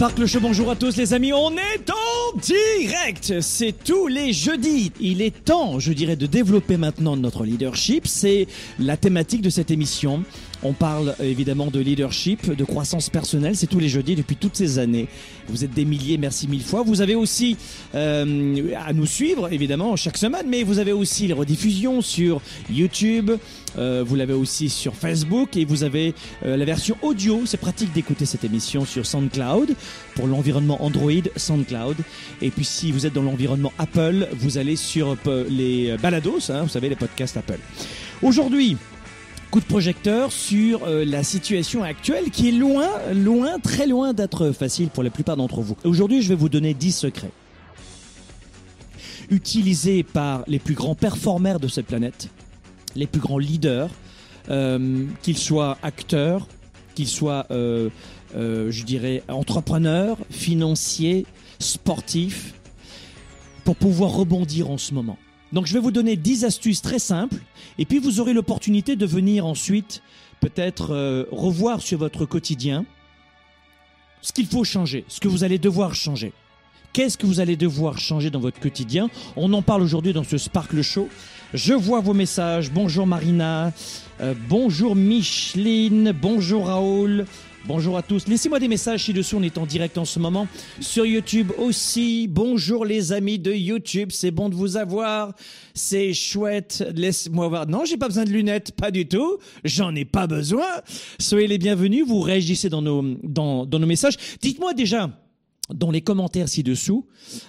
Sparkle Show, bonjour à tous les amis, on est en direct, c'est tous les jeudis. Il est temps, je dirais, de développer maintenant notre leadership, c'est la thématique de cette émission. On parle évidemment de leadership, de croissance personnelle, c'est tous les jeudis depuis toutes ces années. Vous êtes des milliers, merci mille fois. Vous avez aussi euh, à nous suivre évidemment chaque semaine, mais vous avez aussi les rediffusions sur YouTube, euh, vous l'avez aussi sur Facebook et vous avez euh, la version audio. C'est pratique d'écouter cette émission sur SoundCloud pour l'environnement Android, SoundCloud. Et puis si vous êtes dans l'environnement Apple, vous allez sur euh, les balados, hein, vous savez les podcasts Apple. Aujourd'hui, coup de projecteur sur euh, la situation actuelle qui est loin, loin, très loin d'être facile pour la plupart d'entre vous. Aujourd'hui, je vais vous donner 10 secrets utilisés par les plus grands performeurs de cette planète, les plus grands leaders, euh, qu'ils soient acteurs, qu'ils soient, euh, je dirais, entrepreneurs, financiers, sportifs, pour pouvoir rebondir en ce moment. Donc je vais vous donner 10 astuces très simples et puis vous aurez l'opportunité de venir ensuite peut-être euh, revoir sur votre quotidien ce qu'il faut changer, ce que vous allez devoir changer. Qu'est-ce que vous allez devoir changer dans votre quotidien? On en parle aujourd'hui dans ce Sparkle Show. Je vois vos messages. Bonjour Marina, euh, bonjour Micheline, bonjour Raoul, Bonjour à tous. Laissez-moi des messages ci-dessous. On est en direct en ce moment sur YouTube aussi. Bonjour les amis de YouTube. C'est bon de vous avoir. C'est chouette. Laisse-moi voir. Non, j'ai pas besoin de lunettes. Pas du tout. J'en ai pas besoin. Soyez les bienvenus. Vous réagissez dans nos, dans, dans nos messages. Dites-moi déjà dans les commentaires ci-dessous.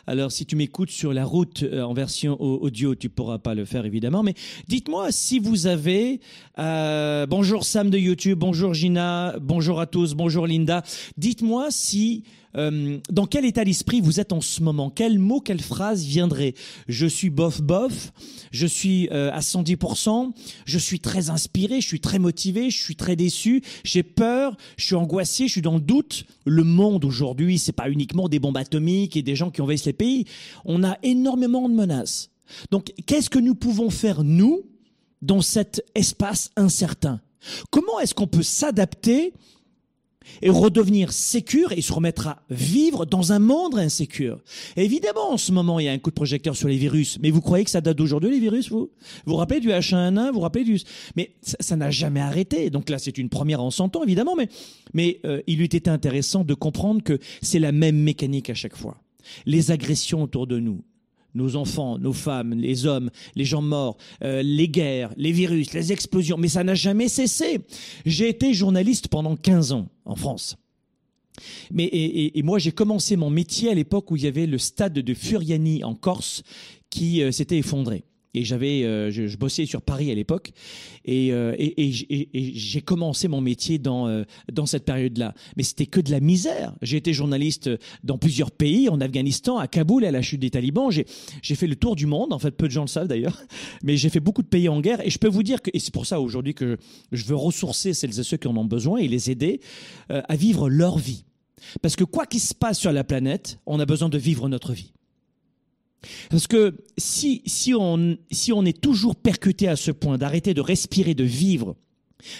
Alors, si tu m'écoutes sur la route euh, en version audio, tu pourras pas le faire évidemment. Mais dites-moi si vous avez euh, bonjour Sam de YouTube, bonjour Gina, bonjour à tous, bonjour Linda. Dites-moi si euh, dans quel état d'esprit vous êtes en ce moment? Quel mot, quelle phrase viendrait? Je suis bof bof, je suis euh, à 110%, je suis très inspiré, je suis très motivé, je suis très déçu, j'ai peur, je suis angoissé, je suis dans le doute. Le monde aujourd'hui, c'est pas uniquement des bombes atomiques et des gens qui envahissent les pays. On a énormément de menaces. Donc, qu'est-ce que nous pouvons faire, nous, dans cet espace incertain? Comment est-ce qu'on peut s'adapter et redevenir sécure et se remettre à vivre dans un monde insécure. évidemment, en ce moment, il y a un coup de projecteur sur les virus. Mais vous croyez que ça date d'aujourd'hui, les virus, vous? Vous rappelez du H1N1 Vous vous rappelez du... Mais ça n'a jamais arrêté. Donc là, c'est une première en 100 ans, évidemment. Mais, mais euh, il eût été intéressant de comprendre que c'est la même mécanique à chaque fois. Les agressions autour de nous, nos enfants, nos femmes, les hommes, les gens morts, euh, les guerres, les virus, les explosions, mais ça n'a jamais cessé. J'ai été journaliste pendant 15 ans en France. Mais et, moi j'ai commencé mon métier à l'époque où il y avait le stade de Furiani en Corse qui euh, s'était effondré et j'avais euh, je, bossais sur Paris à l'époque. Et, euh, j'ai commencé mon métier dans euh, dans cette période-là. Mais c'était que de la misère. J'ai été journaliste dans plusieurs pays en Afghanistan à Kaboul à la chute des talibans. J'ai j'ai fait le tour du monde. En fait peu de gens le savent d'ailleurs. Mais j'ai fait beaucoup de pays en guerre. Et je peux vous dire que et c'est pour ça aujourd'hui que je veux ressourcer celles et ceux qui en ont besoin et les aider à vivre leur vie. Parce que quoi qu'il se passe sur la planète on a besoin de vivre notre vie parce que si, si, on, si on est toujours percuté à ce point d'arrêter de respirer, de vivre,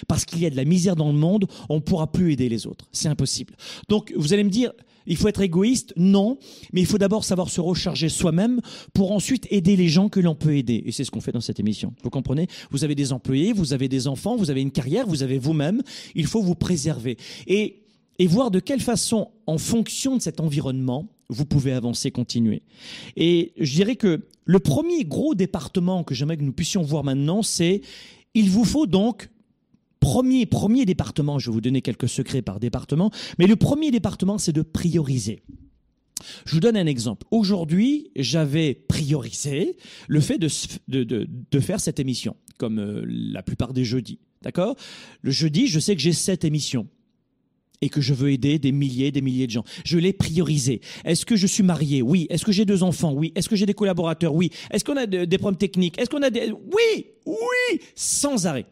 parce qu'il y a de la misère dans le monde, on ne pourra plus aider les autres. C'est impossible. Donc vous allez me dire, il faut être égoïste? Non, mais il faut d'abord savoir se recharger soi-même pour ensuite aider les gens que l'on peut aider. Et c'est ce qu'on fait dans cette émission. Vous comprenez? Vous avez des employés, vous avez des enfants, vous avez une carrière, vous avez vous-même. Il faut vous préserver. Et et voir de quelle façon, en fonction de cet environnement, vous pouvez avancer, continuer. Et je dirais que le premier gros département que j'aimerais que nous puissions voir maintenant, c'est il vous faut donc premier premier département, je vais vous donner quelques secrets par département, mais le premier département, c'est de prioriser. Je vous donne un exemple. Aujourd'hui, j'avais priorisé le fait de, de, de, de, faire cette émission, comme euh, la plupart des jeudis. D'accord? Le jeudi, je sais que j'ai sept émissions et que je veux aider des milliers, des milliers de gens. Je l'ai priorisé. Est-ce que je suis marié? Oui. Est-ce que j'ai deux enfants? Oui. Est-ce que j'ai des collaborateurs? Oui. Est-ce qu'on a des problèmes techniques? Est-ce qu'on a des... Oui Oui Sans arrêt.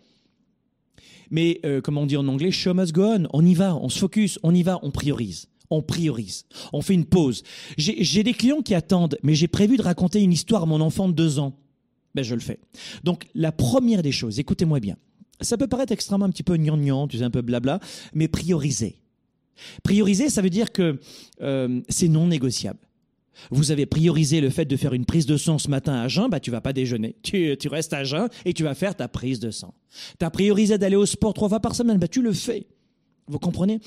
Mais euh, comme on dit en anglais, show must go on. On y va, on se focus, on y va, on priorise. On priorise. On fait une pause. J'ai des clients qui attendent, mais j'ai prévu de raconter une histoire à mon enfant de deux ans. Ben, je le fais. Donc, la première des choses, écoutez-moi bien. Ça peut paraître extrêmement un petit peu gnangnan, tu sais, un peu blabla, mais prioriser. Prioriser, ça veut dire que euh, c'est non négociable. Vous avez priorisé le fait de faire une prise de sang ce matin à jeun, bah tu vas pas déjeuner. Tu, tu restes à jeun et tu vas faire ta prise de sang. Tu as priorisé d'aller au sport trois fois par semaine, bah tu le fais. Vous comprenez?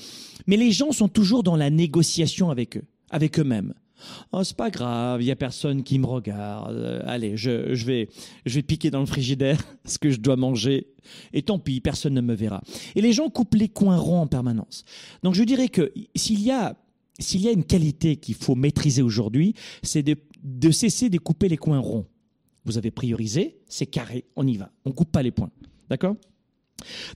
Mais les gens sont toujours dans la négociation avec eux, avec eux-mêmes. Oh, c'est pas grave, il y a personne qui me regarde. Euh, allez, je, vais, je vais piquer dans le frigidaire ce que je dois manger. Et tant pis, personne ne me verra. Et les gens coupent les coins ronds en permanence. Donc je dirais que s'il y a, s'il y a une qualité qu'il faut maîtriser aujourd'hui, c'est de, de cesser de couper les coins ronds. Vous avez priorisé, c'est carré, on y va. On coupe pas les points. D'accord?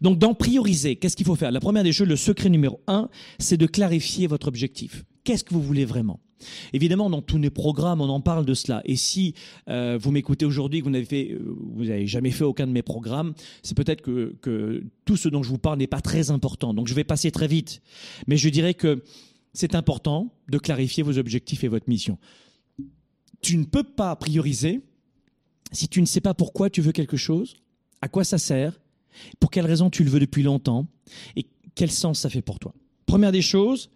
Donc, dans prioriser, qu'est-ce qu'il faut faire? La première des choses, le secret numéro un, c'est de clarifier votre objectif. Qu'est-ce que vous voulez vraiment? Évidemment, dans tous nos programmes, on en parle de cela. Et si euh, vous m'écoutez aujourd'hui, que vous n'avez euh, jamais fait aucun de mes programmes, c'est peut-être que, que tout ce dont je vous parle n'est pas très important. Donc, je vais passer très vite. Mais je dirais que c'est important de clarifier vos objectifs et votre mission. Tu ne peux pas prioriser si tu ne sais pas pourquoi tu veux quelque chose, à quoi ça sert, pour quelle raison tu le veux depuis longtemps et quel sens ça fait pour toi. Première des choses,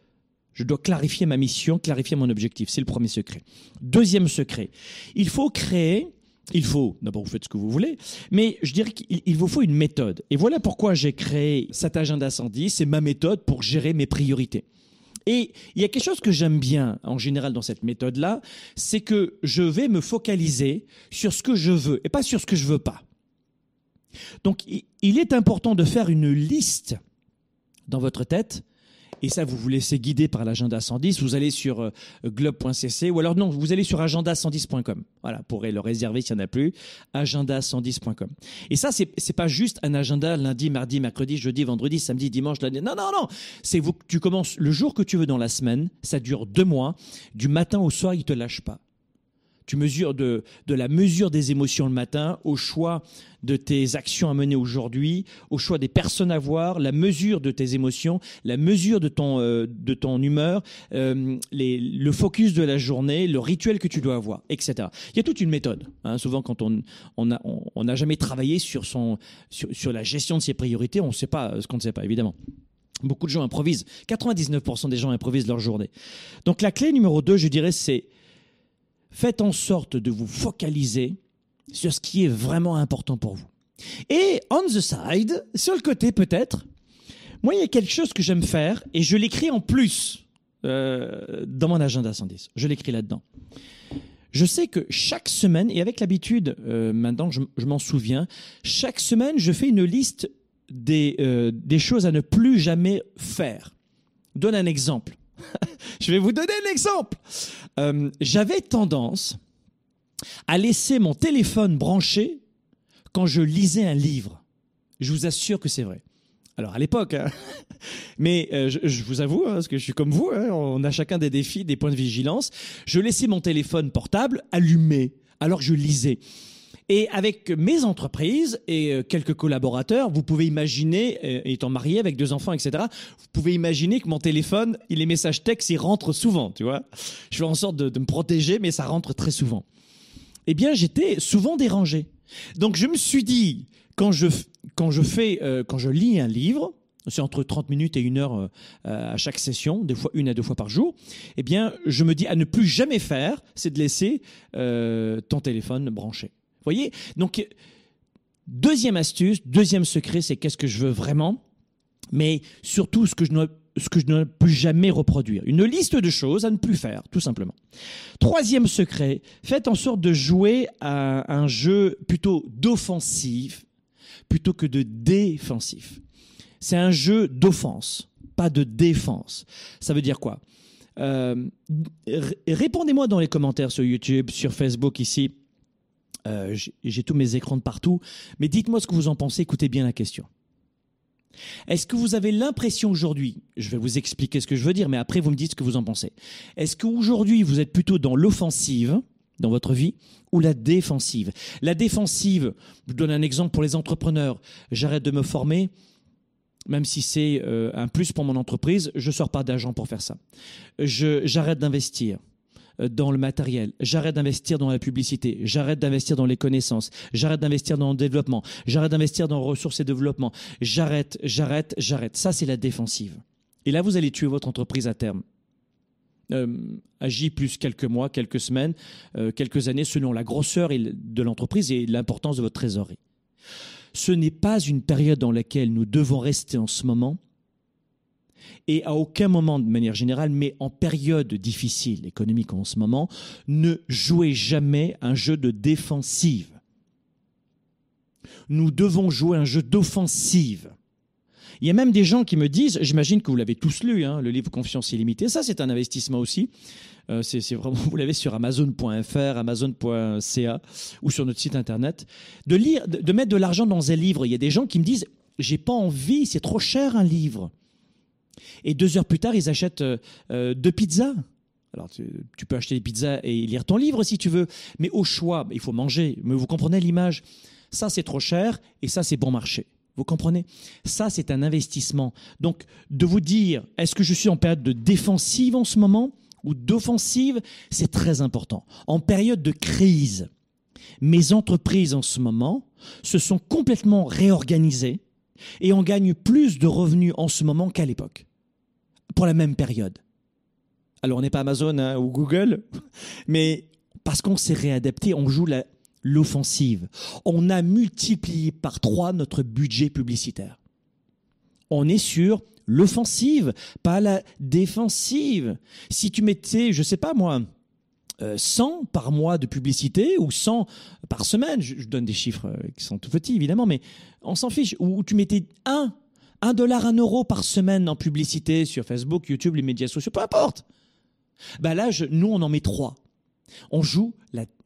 je dois clarifier ma mission, clarifier mon objectif. C'est le premier secret. Deuxième secret, il faut créer, il faut, d'abord vous faites ce que vous voulez, mais je dirais qu'il vous faut une méthode. Et voilà pourquoi j'ai créé cet agenda 110, c'est ma méthode pour gérer mes priorités. Et il y a quelque chose que j'aime bien en général dans cette méthode-là, c'est que je vais me focaliser sur ce que je veux et pas sur ce que je veux pas. Donc il est important de faire une liste dans votre tête et ça, vous vous laissez guider par l'agenda 110. Vous allez sur euh, globe.cc ou alors non, vous allez sur agenda110.com. Voilà, pourrez le réserver s'il n'y en a plus. Agenda110.com. Et ça, c'est c'est pas juste un agenda lundi, mardi, mercredi, jeudi, vendredi, samedi, dimanche, lundi. Non, non, non. C'est vous, tu commences le jour que tu veux dans la semaine. Ça dure deux mois. Du matin au soir, il te lâche pas. Tu mesures de, la mesure des émotions le matin au choix de tes actions à mener aujourd'hui, au choix des personnes à voir, la mesure de tes émotions, la mesure de ton, euh, humeur, euh, le focus de la journée, le rituel que tu dois avoir, etc. Il y a toute une méthode. Hein. Souvent, quand on n'a jamais travaillé sur, sur, sur la gestion de ses priorités, on ne sait pas ce qu'on ne sait pas, évidemment. Beaucoup de gens improvisent. 99% des gens improvisent leur journée. Donc la clé numéro 2, je dirais, c'est faites en sorte de vous focaliser sur ce qui est vraiment important pour vous. Et on the side, sur le côté peut-être, moi il y a quelque chose que j'aime faire et je l'écris en plus euh, dans mon agenda 110. Je l'écris là-dedans. Je sais que chaque semaine, et avec l'habitude, euh, maintenant je, m'en souviens, chaque semaine je fais une liste des, euh, des choses à ne plus jamais faire. Donne un exemple. je vais vous donner un exemple. Euh, J'avais tendance à laisser mon téléphone branché quand je lisais un livre. Je vous assure que c'est vrai. Alors à l'époque, hein. mais euh, je, vous avoue, hein, parce que je suis comme vous, hein, on a chacun des défis, des points de vigilance. Je laissais mon téléphone portable allumé alors que je lisais. Et avec mes entreprises et euh, quelques collaborateurs, vous pouvez imaginer, euh, étant marié avec deux enfants, etc., vous pouvez imaginer que mon téléphone, les messages textes, ils rentrent souvent, tu vois. Je fais en sorte de, me protéger, mais ça rentre très souvent. Eh bien, j'étais souvent dérangé. Donc, je me suis dit, quand je, quand je fais, euh, quand je lis un livre, c'est entre 30 minutes et une heure à chaque session, des fois une à deux fois par jour, eh bien, je me dis à ne plus jamais faire, c'est de laisser ton téléphone branché voyez? Donc, deuxième astuce, deuxième secret, c'est qu'est-ce que je veux vraiment, mais surtout ce que je ne ce que je ne peux jamais reproduire. Une liste de choses à ne plus faire, tout simplement. Troisième secret, faites en sorte de jouer à un jeu plutôt d'offensive plutôt que de défensif. C'est un jeu d'offense, pas de défense. Ça veut dire quoi? Euh, Répondez-moi dans les commentaires sur YouTube, sur Facebook ici. Euh, J'ai tous mes écrans de partout. Mais dites-moi ce que vous en pensez. Écoutez bien la question. Est-ce que vous avez l'impression aujourd'hui, je vais vous expliquer ce que je veux dire, mais après vous me dites ce que vous en pensez. Est-ce qu'aujourd'hui vous êtes plutôt dans l'offensive dans votre vie ou la défensive? La défensive, je vous donne un exemple pour les entrepreneurs. J'arrête de me former, même si c'est euh, un plus pour mon entreprise, je sors pas d'argent pour faire ça. J'arrête d'investir dans le matériel, j'arrête d'investir dans la publicité, j'arrête d'investir dans les connaissances, j'arrête d'investir dans le développement, j'arrête d'investir dans ressources et développement, j'arrête, j'arrête, j'arrête. Ça, c'est la défensive. Et là, vous allez tuer votre entreprise à terme. Euh, agit plus quelques mois, quelques semaines, euh, quelques années, selon la grosseur de l'entreprise et l'importance de votre trésorerie. Ce n'est pas une période dans laquelle nous devons rester en ce moment, et à aucun moment de manière générale, mais en période difficile économique en ce moment, ne jouez jamais un jeu de défensive. Nous devons jouer un jeu d'offensive. Il y a même des gens qui me disent, j'imagine que vous l'avez tous lu, hein, le livre Confiance illimitée, ça c'est un investissement aussi. Euh, c'est vraiment, vous l'avez sur Amazon.fr, Amazon.ca ou sur notre site internet. De lire, de, mettre de l'argent dans un livre. Il y a des gens qui me disent, j'ai pas envie, c'est trop cher un livre. Et deux heures plus tard, ils achètent euh, euh, deux pizzas. Alors, tu, peux acheter des pizzas et lire ton livre si tu veux, mais au choix, il faut manger. Mais vous comprenez l'image Ça, c'est trop cher et ça, c'est bon marché. Vous comprenez? Ça, c'est un investissement. Donc, de vous dire, est-ce que je suis en période de défensive en ce moment ou d'offensive, c'est très important. En période de crise, mes entreprises en ce moment se sont complètement réorganisées et on gagne plus de revenus en ce moment qu'à l'époque, pour la même période. Alors, on n'est pas Amazon hein, ou Google, mais parce qu'on s'est réadapté, on joue l'offensive. On a multiplié par trois notre budget publicitaire. On est sur l'offensive, pas la défensive. Si tu mettais, je sais pas moi, 100 euh, par mois de publicité ou 100 par semaine, je, donne des chiffres euh, qui sont tout petits évidemment, mais on s'en fiche, ou tu mettais 1, 1 dollar, 1 euro par semaine en publicité sur Facebook, YouTube, les médias sociaux, peu importe. Bah là, nous, on en met 3. On joue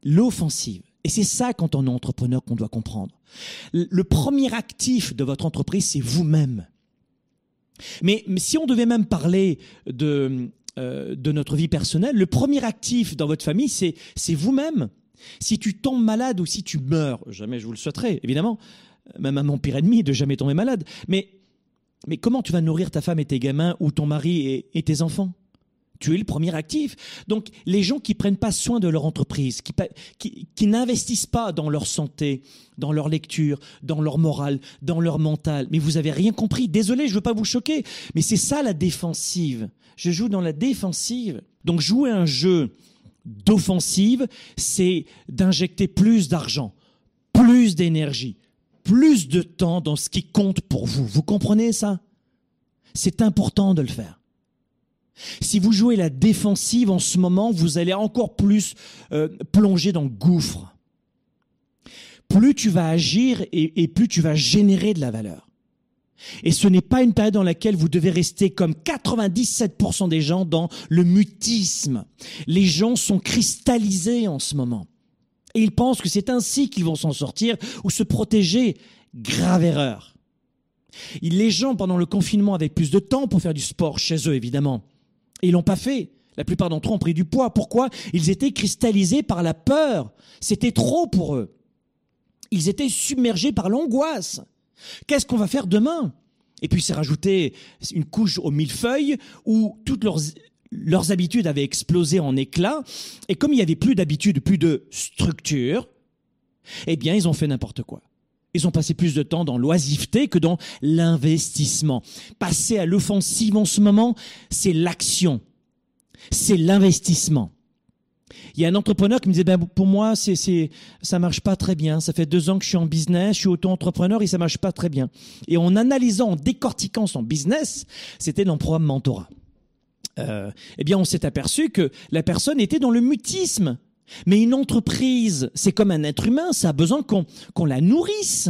l'offensive. Et c'est ça, quand on est entrepreneur, qu'on doit comprendre. Le premier actif de votre entreprise, c'est vous-même. Mais, si on devait même parler de, euh, de notre vie personnelle, le premier actif dans votre famille, c'est, c'est vous-même. Si tu tombes malade ou si tu meurs, jamais je vous le souhaiterais, évidemment, même à mon pire ennemi de jamais tomber malade, mais, mais comment tu vas nourrir ta femme et tes gamins ou ton mari et tes enfants? Tu es le premier actif. Donc, les gens qui prennent pas soin de leur entreprise, qui, qui, n'investissent pas dans leur santé, dans leur lecture, dans leur morale, dans leur mental. Mais vous avez rien compris. Désolé, je veux pas vous choquer. Mais c'est ça la défensive. Je joue dans la défensive. Donc, jouer un jeu d'offensive, c'est d'injecter plus d'argent, plus d'énergie, plus de temps dans ce qui compte pour vous. Vous comprenez ça? C'est important de le faire. Si vous jouez la défensive en ce moment, vous allez encore plus euh, plonger dans le gouffre. Plus tu vas agir et, plus tu vas générer de la valeur. Et ce n'est pas une période dans laquelle vous devez rester comme 97% des gens dans le mutisme. Les gens sont cristallisés en ce moment. Et ils pensent que c'est ainsi qu'ils vont s'en sortir ou se protéger. Grave erreur. Les gens, pendant le confinement, avaient plus de temps pour faire du sport chez eux, évidemment. Et ils l'ont pas fait. La plupart d'entre eux ont pris du poids. Pourquoi? Ils étaient cristallisés par la peur. C'était trop pour eux. Ils étaient submergés par l'angoisse. Qu'est-ce qu'on va faire demain? Et puis c'est rajouté une couche au millefeuille où toutes leurs, leurs habitudes avaient explosé en éclats. Et comme il n'y avait plus d'habitude, plus de structure, eh bien ils ont fait n'importe quoi. Ils ont passé plus de temps dans l'oisiveté que dans l'investissement. Passer à l'offensive en ce moment, c'est l'action. C'est l'investissement. Il y a un entrepreneur qui me disait, ben, pour moi, c'est, c'est, ça marche pas très bien. Ça fait deux ans que je suis en business, je suis auto-entrepreneur et ça marche pas très bien. Et en analysant, en décortiquant son business, c'était dans le programme Mentorat. Euh, eh bien, on s'est aperçu que la personne était dans le mutisme. Mais une entreprise, c'est comme un être humain, ça a besoin qu'on la nourrisse.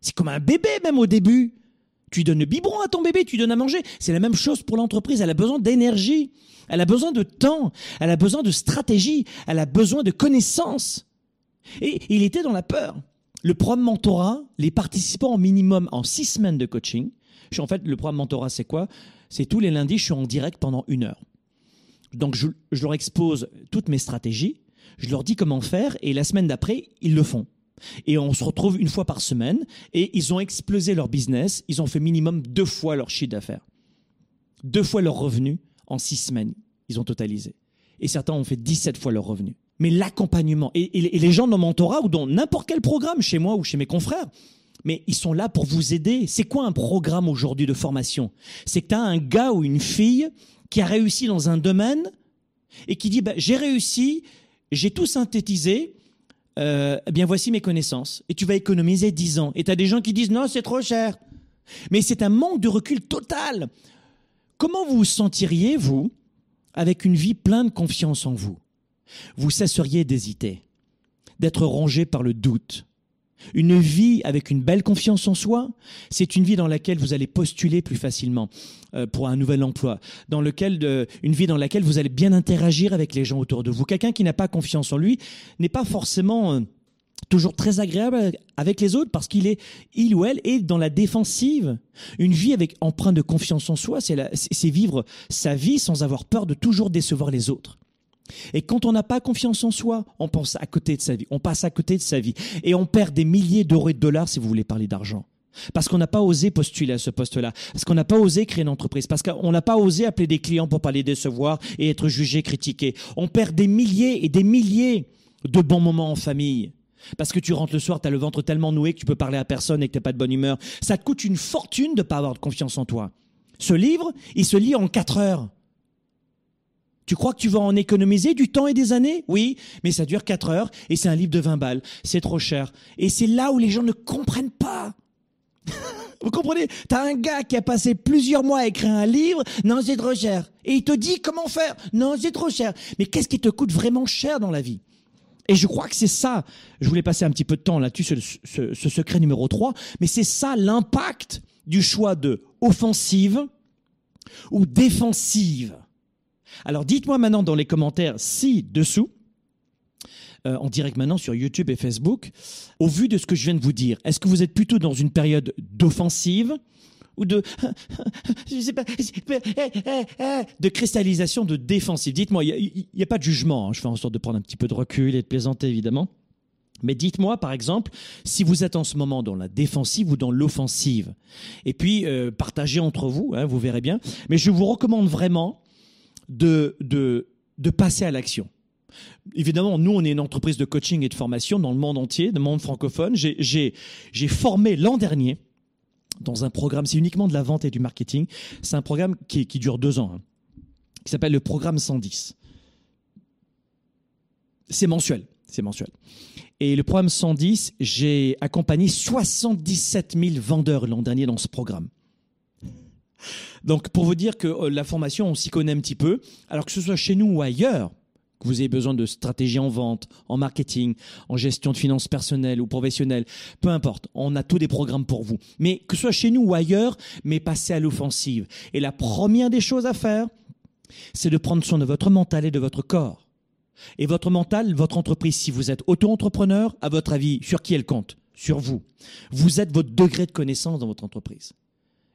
C'est comme un bébé même au début. Tu donnes le biberon à ton bébé, tu donnes à manger. C'est la même chose pour l'entreprise. Elle a besoin d'énergie. Elle a besoin de temps. Elle a besoin de stratégie. Elle a besoin de connaissances. Et il était dans la peur. Le programme mentorat, les participants au minimum en six semaines de coaching. En fait, le programme mentorat, c'est quoi? C'est tous les lundis, je suis en direct pendant une heure. Donc, je leur expose toutes mes stratégies je leur dis comment faire et la semaine d'après, ils le font. Et on se retrouve une fois par semaine et ils ont explosé leur business. Ils ont fait minimum deux fois leur chiffre d'affaires. Deux fois leur revenu en six semaines. Ils ont totalisé. Et certains ont fait 17 fois leur revenu. Mais l'accompagnement, et, les gens dans mon ou dans n'importe quel programme, chez moi ou chez mes confrères, mais ils sont là pour vous aider. C'est quoi un programme aujourd'hui de formation? C'est que tu as un gars ou une fille qui a réussi dans un domaine et qui dit bah, j'ai réussi, j'ai tout synthétisé, eh bien voici mes connaissances. Et tu vas économiser 10 ans. Et tu as des gens qui disent non, c'est trop cher. Mais c'est un manque de recul total. Comment vous vous sentiriez, vous, avec une vie pleine de confiance en vous? Vous cesseriez d'hésiter, d'être rongé par le doute, une vie avec une belle confiance en soi, c'est une vie dans laquelle vous allez postuler plus facilement euh, pour un nouvel emploi, dans lequel une vie dans laquelle vous allez bien interagir avec les gens autour de vous. Quelqu'un qui n'a pas confiance en lui n'est pas forcément euh, toujours très agréable avec les autres parce qu'il est il ou elle est dans la défensive. Une vie avec empreinte de confiance en soi, c'est vivre sa vie sans avoir peur de toujours décevoir les autres. Et quand on n'a pas confiance en soi, on pense à côté de sa vie, on passe à côté de sa vie et on perd des milliers d'euros et de dollars si vous voulez parler d'argent. Parce qu'on n'a pas osé postuler à ce poste-là, parce qu'on n'a pas osé créer une entreprise, parce qu'on n'a pas osé appeler des clients pour pas les décevoir et être jugé, critiqué. On perd des milliers et des milliers de bons moments en famille. Parce que tu rentres le soir, tu as le ventre tellement noué que tu peux parler à personne et que tu pas de bonne humeur. Ça te coûte une fortune de pas avoir de confiance en toi. Ce livre, il se lit en quatre heures. Tu crois que tu vas en économiser du temps et des années? Oui, mais ça dure 4 heures et c'est un livre de 20 balles. C'est trop cher. Et c'est là où les gens ne comprennent pas. Vous comprenez? T'as un gars qui a passé plusieurs mois à écrire un livre, non c'est trop cher. Et il te dit comment faire, non c'est trop cher. Mais qu'est-ce qui te coûte vraiment cher dans la vie? Et je crois que c'est ça, je voulais passer un petit peu de temps là-dessus, ce, ce, secret numéro 3, mais c'est ça l'impact du choix de offensive ou défensive. Alors dites-moi maintenant dans les commentaires ci-dessous, euh, en direct maintenant sur YouTube et Facebook, au vu de ce que je viens de vous dire, est-ce que vous êtes plutôt dans une période d'offensive ou de je sais pas, de cristallisation de défensive? Dites-moi, il n'y a, pas de jugement. Hein. Je fais en sorte de prendre un petit peu de recul et de plaisanter évidemment. Mais dites-moi, par exemple, si vous êtes en ce moment dans la défensive ou dans l'offensive. Et puis, euh, partagez entre vous, hein, vous verrez bien. Mais je vous recommande vraiment de, de, de passer à l'action. Évidemment, nous, on est une entreprise de coaching et de formation dans le monde entier, dans le monde francophone. J'ai formé l'an dernier dans un programme, c'est uniquement de la vente et du marketing. C'est un programme qui, qui, dure deux ans, hein, qui s'appelle le programme 110. C'est mensuel, c'est mensuel. Et le programme 110, j'ai accompagné 77 000 vendeurs l'an dernier dans ce programme. Donc pour vous dire que euh, la formation, on s'y connaît un petit peu, alors que ce soit chez nous ou ailleurs, que vous ayez besoin de stratégie en vente, en marketing, en gestion de finances personnelles ou professionnelles, peu importe, on a tous des programmes pour vous. Mais que ce soit chez nous ou ailleurs, mais passez à l'offensive. Et la première des choses à faire, c'est de prendre soin de votre mental et de votre corps. Et votre mental, votre entreprise, si vous êtes auto-entrepreneur, à votre avis, sur qui elle compte? Sur vous. Vous êtes votre degré de connaissance dans votre entreprise.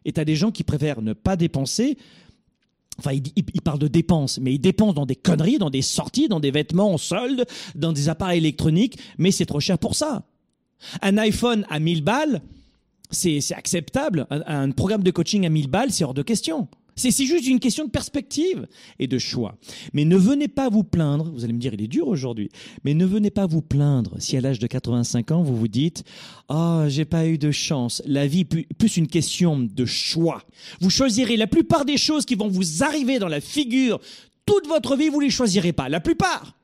Et tu as des gens qui préfèrent ne pas dépenser. Enfin, ils, parlent de dépenses, mais ils dépensent dans des conneries, dans des sorties, dans des vêtements en solde, dans des appareils électroniques, mais c'est trop cher pour ça. Un iPhone à 1000 balles, c'est acceptable. Un, un, programme de coaching à 1000 balles, c'est hors de question. C'est juste une question de perspective et de choix. Mais ne venez pas vous plaindre, vous allez me dire il est dur aujourd'hui, mais ne venez pas vous plaindre si à l'âge de 85 ans vous vous dites "Ah, oh, j'ai pas eu de chance." La vie plus une question de choix. Vous choisirez la plupart des choses qui vont vous arriver dans la figure toute votre vie, vous les choisirez pas, la plupart.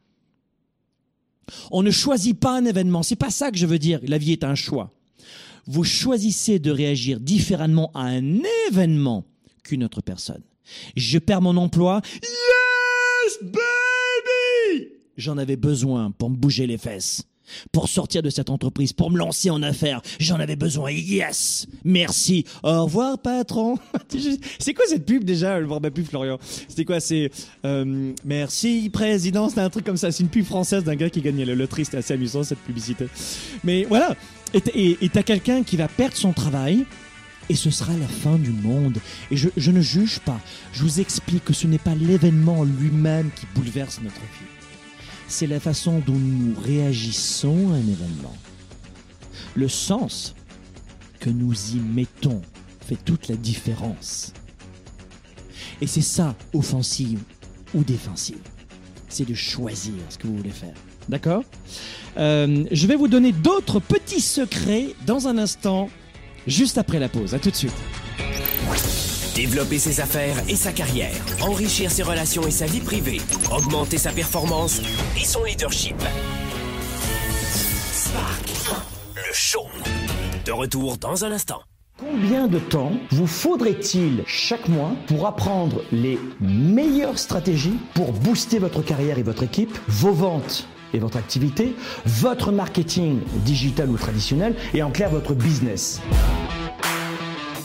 On ne choisit pas un événement, c'est pas ça que je veux dire. La vie est un choix. Vous choisissez de réagir différemment à un événement qu'une autre personne. Je perds mon emploi. Yes, baby! J'en avais besoin pour me bouger les fesses. Pour sortir de cette entreprise, pour me lancer en affaires, j'en avais besoin. Yes, merci. Au revoir, patron. c'est quoi cette pub déjà? Je vois ma pub, Florian. C'était quoi? C'est euh, merci, président. C'était un truc comme ça. C'est une pub française d'un gars qui gagnait le loterie. C'était assez amusant cette publicité. Mais voilà. Et t'as quelqu'un qui va perdre son travail et ce sera la fin du monde. Et je, ne juge pas, je vous explique que ce n'est pas l'événement lui-même qui bouleverse notre vie. C'est la façon dont nous réagissons à un événement. Le sens que nous y mettons fait toute la différence. Et c'est ça, offensive ou défensive. c'est de choisir ce que vous voulez faire. D'accord? Euh, Je vais vous donner d'autres petits secrets dans un instant, juste après la pause. À tout de suite. Développer ses affaires et sa carrière, enrichir ses relations et sa vie privée, augmenter sa performance et son leadership. Spark, le show. De retour dans un instant. Combien de temps vous faudrait-il chaque mois pour apprendre les meilleures stratégies pour booster votre carrière et votre équipe, vos ventes et votre activité, votre marketing digital ou traditionnel et en clair votre business?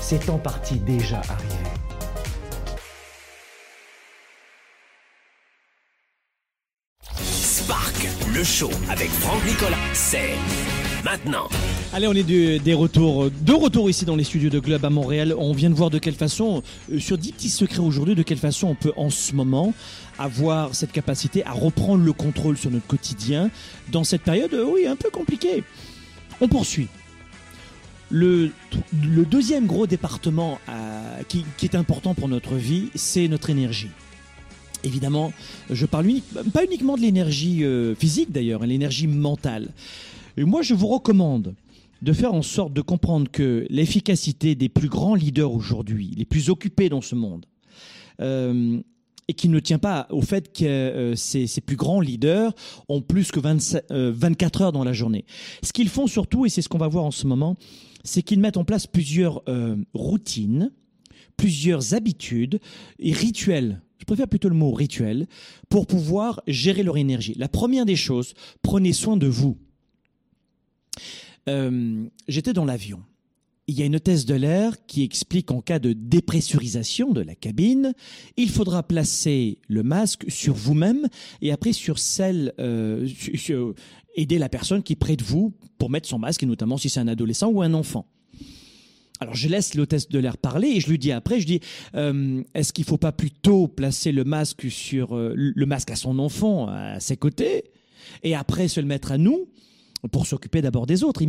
c'est en partie déjà arrivé. Spark, le show avec Franck Nicolas, c'est maintenant. Allez, on est de, des retours, de retour ici dans les studios de Globe à Montréal. On vient de voir de quelle façon, euh, sur 10 petits secrets aujourd'hui, de quelle façon on peut en ce moment avoir cette capacité à reprendre le contrôle sur notre quotidien dans cette période, euh, oui, un peu compliquée. On poursuit. Le, deuxième gros département euh, qui, est important pour notre vie, c'est notre énergie. Évidemment, je parle pas uniquement de l'énergie euh, physique d'ailleurs, l'énergie mentale. Et moi, je vous recommande de faire en sorte de comprendre que l'efficacité des plus grands leaders aujourd'hui, les plus occupés dans ce monde, euh, et qui ne tient pas au fait que ces, plus grands leaders ont plus que 27, euh, 24 heures dans la journée. Ce qu'ils font surtout, et c'est ce qu'on va voir en ce moment, c'est qu'ils mettent en place plusieurs euh, routines, plusieurs habitudes et rituels je préfère plutôt le mot rituel, pour pouvoir gérer leur énergie. La première des choses, prenez soin de vous. Euh, j'étais dans l'avion. Il y a une hôtesse de l'air qui explique qu'en cas de dépressurisation de la cabine, il faudra placer le masque sur vous-même et après sur celle, euh, aider la personne qui est près de vous pour mettre son masque, et notamment si c'est un adolescent ou un enfant. Alors je laisse l'hôtesse de l'air parler et je lui dis après, je dis, euh, est-ce qu'il ne faut pas plutôt placer le masque sur le masque à son enfant à ses côtés et après se le mettre à nous pour s'occuper d'abord des autres?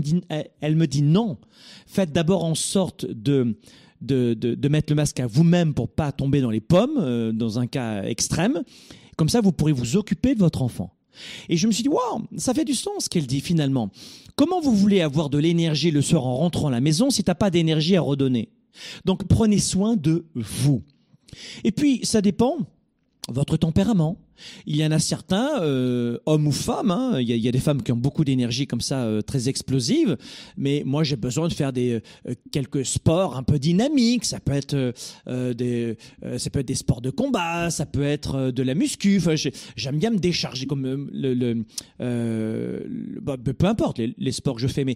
Elle me dit non. Faites d'abord en sorte de, de, de, mettre le masque à vous-même pour pas tomber dans les pommes, euh, dans un cas extrême. Comme ça, vous pourrez vous occuper de votre enfant. Et je me suis dit, waouh, ça fait du sens qu'elle dit finalement. Comment vous voulez avoir de l'énergie le soir en rentrant à la maison si t'as pas d'énergie à redonner? Donc prenez soin de vous. Et puis, ça dépend votre tempérament. Il y en a certains, euh, hommes ou femmes, hein, il, y a, des femmes qui ont beaucoup d'énergie comme ça, euh, très explosive, mais moi j'ai besoin de faire des euh, quelques sports un peu dynamiques. Ça peut être des, ça peut être des sports de combat, ça peut être de la muscu. J'aime bien me décharger comme bah, peu importe les, sports que je fais, mais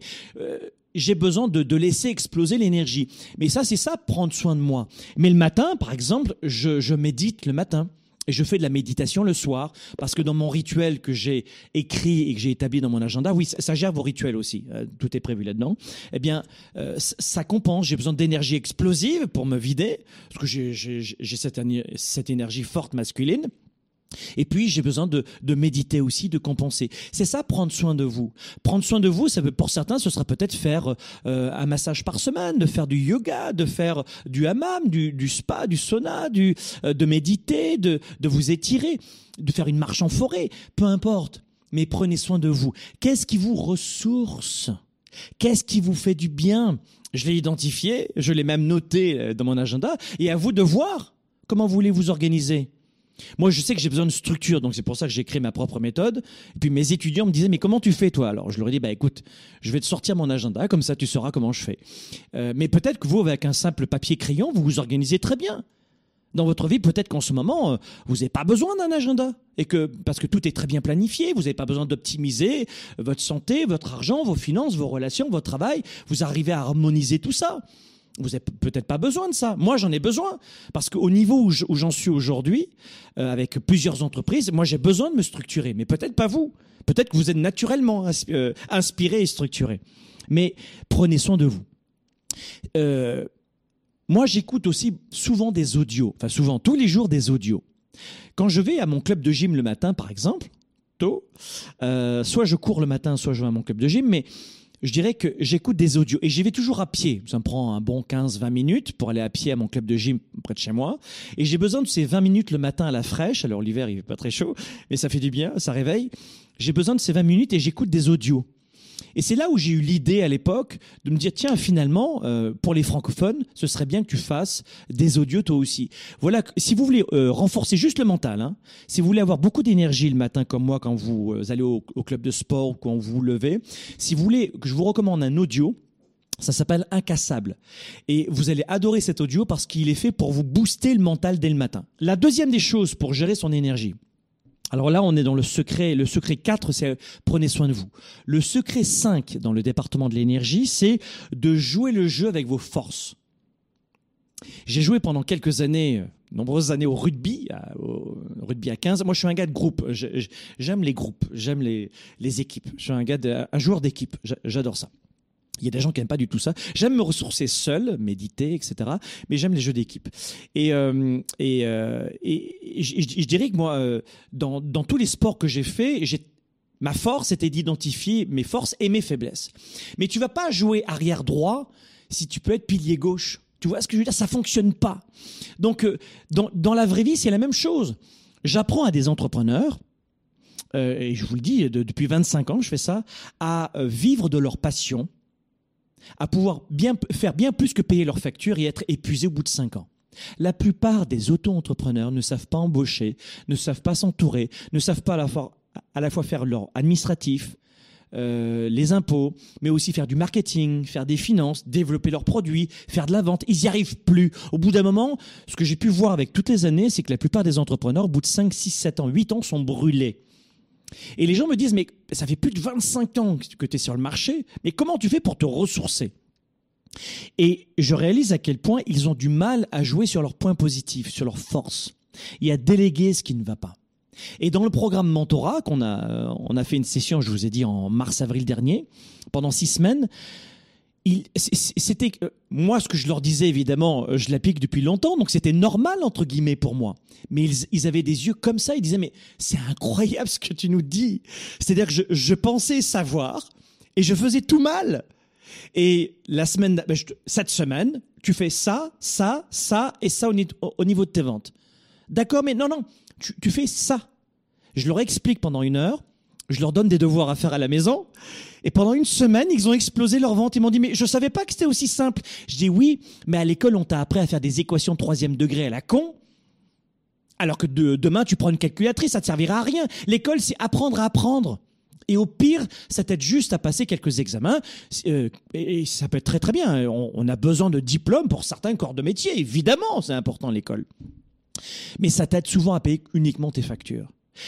j'ai besoin de, laisser exploser l'énergie. Mais ça, c'est ça, prendre soin de moi. Mais le matin, par exemple, je médite le matin. Et je fais de la méditation le soir parce que dans mon rituel que j'ai écrit et que j'ai établi dans mon agenda, oui, ça, gère vos rituels aussi, euh, tout est prévu là-dedans. Eh bien, euh, ça compense. J'ai besoin d'énergie explosive pour me vider parce que j'ai cette, cette énergie forte masculine. Et puis, j'ai besoin de, méditer aussi, de compenser. C'est ça, prendre soin de vous. Prendre soin de vous, ça veut, pour certains, ce sera peut-être faire euh, un massage par semaine, de faire du yoga, de faire du hammam, du, spa, du sauna, euh, de méditer, de, de vous étirer, de faire une marche en forêt, peu importe. Mais prenez soin de vous. Qu'est-ce qui vous ressource? Qu'est-ce qui vous fait du bien? Je l'ai identifié, je l'ai même noté euh, dans mon agenda, et à vous de voir comment vous voulez vous organiser. Moi, je sais que j'ai besoin de structure, donc c'est pour ça que j'ai créé ma propre méthode. Et puis mes étudiants me disaient, mais comment tu fais toi Alors? Je leur ai dit, bah écoute, je vais te sortir mon agenda, comme ça tu sauras comment je fais. Euh, mais peut-être que vous, avec un simple papier crayon, vous vous organisez très bien. Dans votre vie, peut-être qu'en ce moment, euh, vous n'avez pas besoin d'un agenda. Et que, parce que tout est très bien planifié, vous n'avez pas besoin d'optimiser votre santé, votre argent, vos finances, vos relations, votre travail. Vous arrivez à harmoniser tout ça. Vous n'avez peut-être pas besoin de ça. Moi, j'en ai besoin. Parce qu'au niveau où j'en suis aujourd'hui, euh, avec plusieurs entreprises, moi, j'ai besoin de me structurer. Mais peut-être pas vous. Peut-être que vous êtes naturellement euh, inspiré et structuré. Mais prenez soin de vous. Euh, moi, j'écoute aussi souvent des audios. Enfin, souvent, tous les jours, des audios. Quand je vais à mon club de gym le matin, par exemple, tôt, soit je cours le matin, soit je vais à mon club de gym, mais je dirais que j'écoute des audios et j'y vais toujours à pied. Ça me prend un bon 15-20 minutes pour aller à pied à mon club de gym près de chez moi. Et j'ai besoin de ces 20 minutes le matin à la fraîche. Alors l'hiver, il fait pas très chaud, mais ça fait du bien, ça réveille. J'ai besoin de ces 20 minutes et j'écoute des audios. Et c'est là où j'ai eu l'idée à l'époque de me dire tiens finalement euh, pour les francophones ce serait bien que tu fasses des audios toi aussi. Voilà si vous voulez euh, renforcer juste le mental, hein, si vous voulez avoir beaucoup d'énergie le matin comme moi quand vous euh, allez au, au, club de sport ou quand vous vous levez, si vous voulez que je vous recommande un audio. Ça s'appelle Incassable. Et vous allez adorer cet audio parce qu'il est fait pour vous booster le mental dès le matin. La deuxième des choses pour gérer son énergie, alors là, on est dans le secret. Le secret 4, c'est prenez soin de vous. Le secret 5 dans le département de l'énergie, c'est de jouer le jeu avec vos forces. J'ai joué pendant quelques années, nombreuses années au rugby, au rugby à 15. Moi, je suis un gars de groupe. J'aime les groupes, j'aime les, les équipes. Je suis un gars, un joueur d'équipe. J'adore ça. Il y a des gens qui n'aiment pas du tout ça. J'aime me ressourcer seul, méditer, etc. Mais j'aime les jeux d'équipe. Et, euh, euh, je, dirais que moi, euh, dans, tous les sports que j'ai faits, ma force était d'identifier mes forces et mes faiblesses. Mais tu vas pas jouer arrière droit si tu peux être pilier gauche. Tu vois ce que je veux dire? Ça fonctionne pas. Donc, dans la vraie vie, c'est la même chose. J'apprends à des entrepreneurs, et je vous le dis, depuis 25 ans, je fais ça, à vivre de leur passion à pouvoir faire bien plus que payer leurs factures et être épuisés au bout de cinq ans. La plupart des auto-entrepreneurs ne savent pas embaucher, ne savent pas s'entourer, ne savent pas à la, fois, à la fois faire leur administratif, euh, les impôts, mais aussi faire du marketing, faire des finances, développer leurs produits, faire de la vente. Ils n'y arrivent plus. Au bout d'un moment, ce que j'ai pu voir avec toutes les années, c'est que la plupart des entrepreneurs, au bout de 5, 6, 7 ans, 8 ans, sont brûlés. Et les gens me disent, mais ça fait plus de 25 ans que tu es sur le marché, mais comment tu fais pour te ressourcer? Et je réalise à quel point ils ont du mal à jouer sur leurs points positifs, sur leurs forces, et à déléguer ce qui ne va pas. Et dans le programme Mentorat, qu'on a, euh, on a fait une session, je vous ai dit, en mars-avril dernier, pendant six semaines, c'était euh, moi ce que je leur disais évidemment euh, je l'applique depuis longtemps donc c'était normal entre guillemets pour moi. Mais ils, avaient des yeux comme ça ils disaient mais c'est incroyable ce que tu nous dis. C'est-à-dire que je, je, pensais savoir et je faisais tout mal. Et la semaine ben, cette semaine tu fais ça ça ça et ça au, au niveau de tes ventes. D'accord mais non non tu, tu fais ça. Je leur explique pendant une heure je leur donne des devoirs à faire à la maison. Et pendant une semaine, ils ont explosé leur vente. Ils m'ont dit, mais je savais pas que c'était aussi simple. Je dis oui, mais à l'école, on t'a appris à faire des équations de troisième degré à la con. Alors que demain, tu prends une calculatrice, ça te servira à rien. L'école, c'est apprendre à apprendre. Et au pire, ça t'aide juste à passer quelques examens. Euh, et, ça peut être très très bien. On, on a besoin de diplômes pour certains corps de métier. Évidemment, c'est important l'école. Mais ça t'aide souvent à payer uniquement tes factures.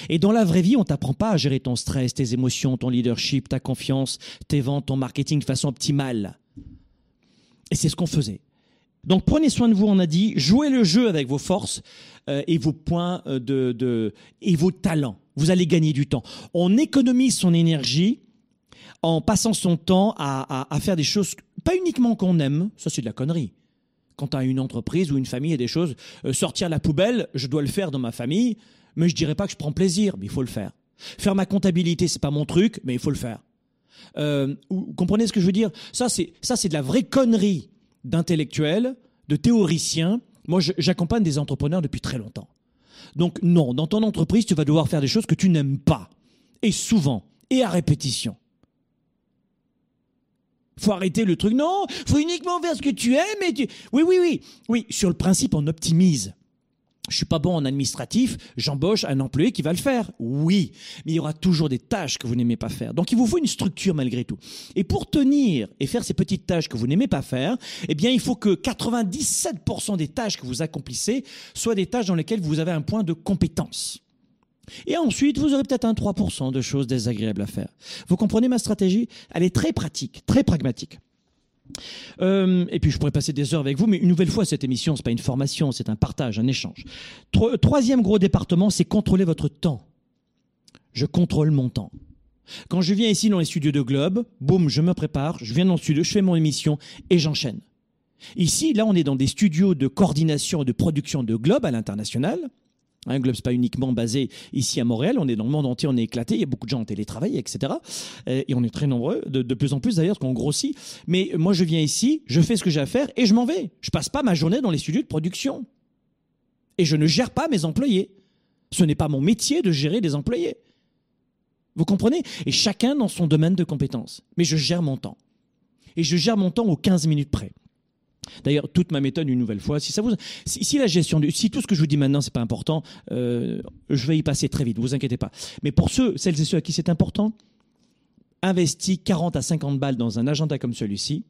Et dans la vraie vie, on t'apprend pas à gérer ton stress, tes émotions, ton leadership, ta confiance, tes ventes, ton marketing de façon optimale. Et c'est ce qu'on faisait. Donc prenez soin de vous, on a dit, jouez le jeu avec vos forces euh, et vos points euh, de, et vos talents. Vous allez gagner du temps. On économise son énergie en passant son temps à, à, à faire des choses, pas uniquement qu'on aime, ça c'est de la connerie. Quand as une entreprise ou une famille et des choses, euh, sortir la poubelle, je dois le faire dans ma famille, mais je dirais pas que je prends plaisir, mais il faut le faire. Faire ma comptabilité, c'est pas mon truc, mais il faut le faire. Euh, vous comprenez ce que je veux dire? Ça, c'est ça, c'est de la vraie connerie d'intellectuels, de théoriciens. Moi, j'accompagne des entrepreneurs depuis très longtemps. Donc non, dans ton entreprise, tu vas devoir faire des choses que tu n'aimes pas, et souvent, et à répétition. Faut arrêter le truc. Non, faut uniquement faire ce que tu aimes. Et tu... Oui, oui, oui, oui. Sur le principe, on optimise je suis pas bon en administratif, j'embauche un employé qui va le faire. Oui, mais il y aura toujours des tâches que vous n'aimez pas faire. Donc il vous faut une structure malgré tout. Et pour tenir et faire ces petites tâches que vous n'aimez pas faire, eh bien il faut que 97% des tâches que vous accomplissez soient des tâches dans lesquelles vous avez un point de compétence. Et ensuite, vous aurez peut-être un 3% de choses désagréables à faire. Vous comprenez ma stratégie? Elle est très pratique, très pragmatique. Euh, et puis je pourrais passer des heures avec vous, mais une nouvelle fois, cette émission, c'est pas une formation, c'est un partage, un échange. troisième gros département, c'est contrôler votre temps. Je contrôle mon temps. Quand je viens ici dans les studios de Globe, boum, je me prépare, je viens dans le studio, je fais mon émission et j'enchaîne. Ici, là, on est dans des studios de coordination et de production de Globe à l'international. Un Globe, pas uniquement basé ici à Montréal, on est dans le monde entier, on est éclaté, il y a beaucoup de gens en télétravail, etc. Euh, et on est très nombreux, de, plus en plus d'ailleurs, qu'on grossit. Mais moi, je viens ici, je fais ce que j'ai à faire et je m'en vais. Je passe pas ma journée dans les studios de production. Et je ne gère pas mes employés. Ce n'est pas mon métier de gérer des employés. Vous comprenez? Et chacun dans son domaine de compétences. Mais je gère mon temps. Et je gère mon temps aux 15 minutes près. D'ailleurs, toute ma méthode, une nouvelle fois, si ça vous, si, la gestion du, tout ce que je vous dis maintenant c'est pas important, euh, je vais y passer très vite. Vous inquiétez pas. Mais pour ceux, celles et ceux à qui c'est important, investis 40 à 50 balles dans un agenda comme celui-ci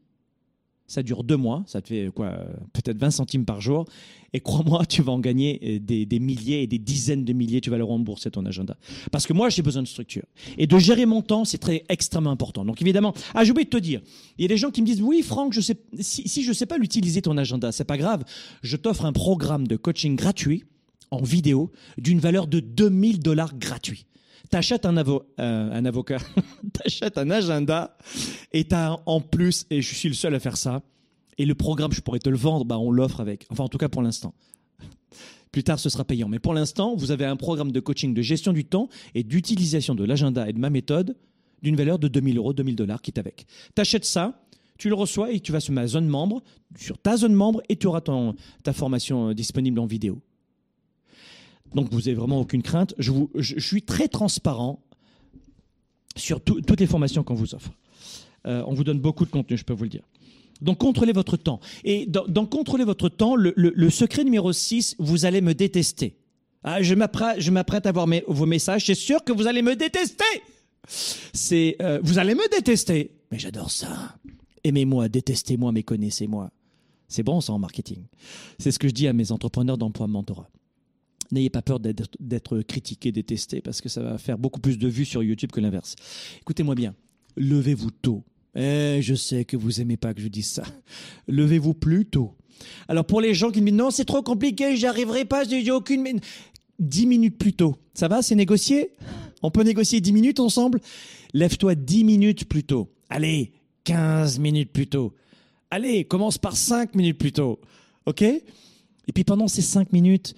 ça dure deux mois, ça te fait quoi, peut-être 20 centimes par jour. Et crois-moi, tu vas en gagner euh, des, des, milliers et des dizaines de milliers, tu vas le rembourser ton agenda. Parce que moi, j'ai besoin de structure. Et de gérer mon temps, c'est très extrêmement important. Donc évidemment, ah, j'ai oublié de te dire, il y a des gens qui me disent, oui, Franck, je sais, si, si je sais pas l'utiliser ton agenda, c'est pas grave. Je t'offre un programme de coaching gratuit en vidéo d'une valeur de 2000 dollars gratuit t'achètes un, euh, avocat, t'achètes un agenda et t'as en plus, et je suis le seul à faire ça, et le programme, je pourrais te le vendre, bah on l'offre avec. Enfin, en tout cas pour l'instant. Plus tard, ce sera payant. Mais pour l'instant, vous avez un programme de coaching de gestion du temps et d'utilisation de l'agenda et de ma méthode d'une valeur de 2000 euros, 2000 dollars qui est avec. T'achètes ça, tu le reçois et tu vas sur ma zone membre, sur ta zone membre et tu auras ton, ta formation euh, disponible en vidéo. Donc vous n'avez vraiment aucune crainte. Je, suis très transparent sur toutes les formations qu'on vous offre. Euh, on vous donne beaucoup de contenu, je peux vous le dire. Donc contrôlez votre temps. Et dans, contrôler votre temps, le, secret numéro 6, vous allez me détester. Ah, je m'apprête à voir vos messages, c'est sûr que vous allez me détester. Euh, vous allez me détester, mais j'adore ça. Aimez-moi, détestez-moi, mais connaissez-moi. C'est bon ça en marketing. C'est ce que je dis à mes entrepreneurs d'emploi mentorat. N'ayez pas peur d'être- critiqué, détesté, parce que ça va faire beaucoup plus de vues sur YouTube que l'inverse. Écoutez-moi bien, levez-vous tôt. Eh, je sais que vous aimez pas que je dise ça. Levez-vous plus tôt. Alors pour les gens qui me disent non, c'est trop compliqué, j'y arriverai pas, j'ai aucune. min- 10 minutes plus tôt. Ça va, c'est négocié? On peut négocier 10 minutes ensemble? Lève-toi 10 minutes plus tôt. Allez, 15 minutes plus tôt. Allez, commence par 5 minutes plus tôt. OK? Et puis pendant ces 5 minutes,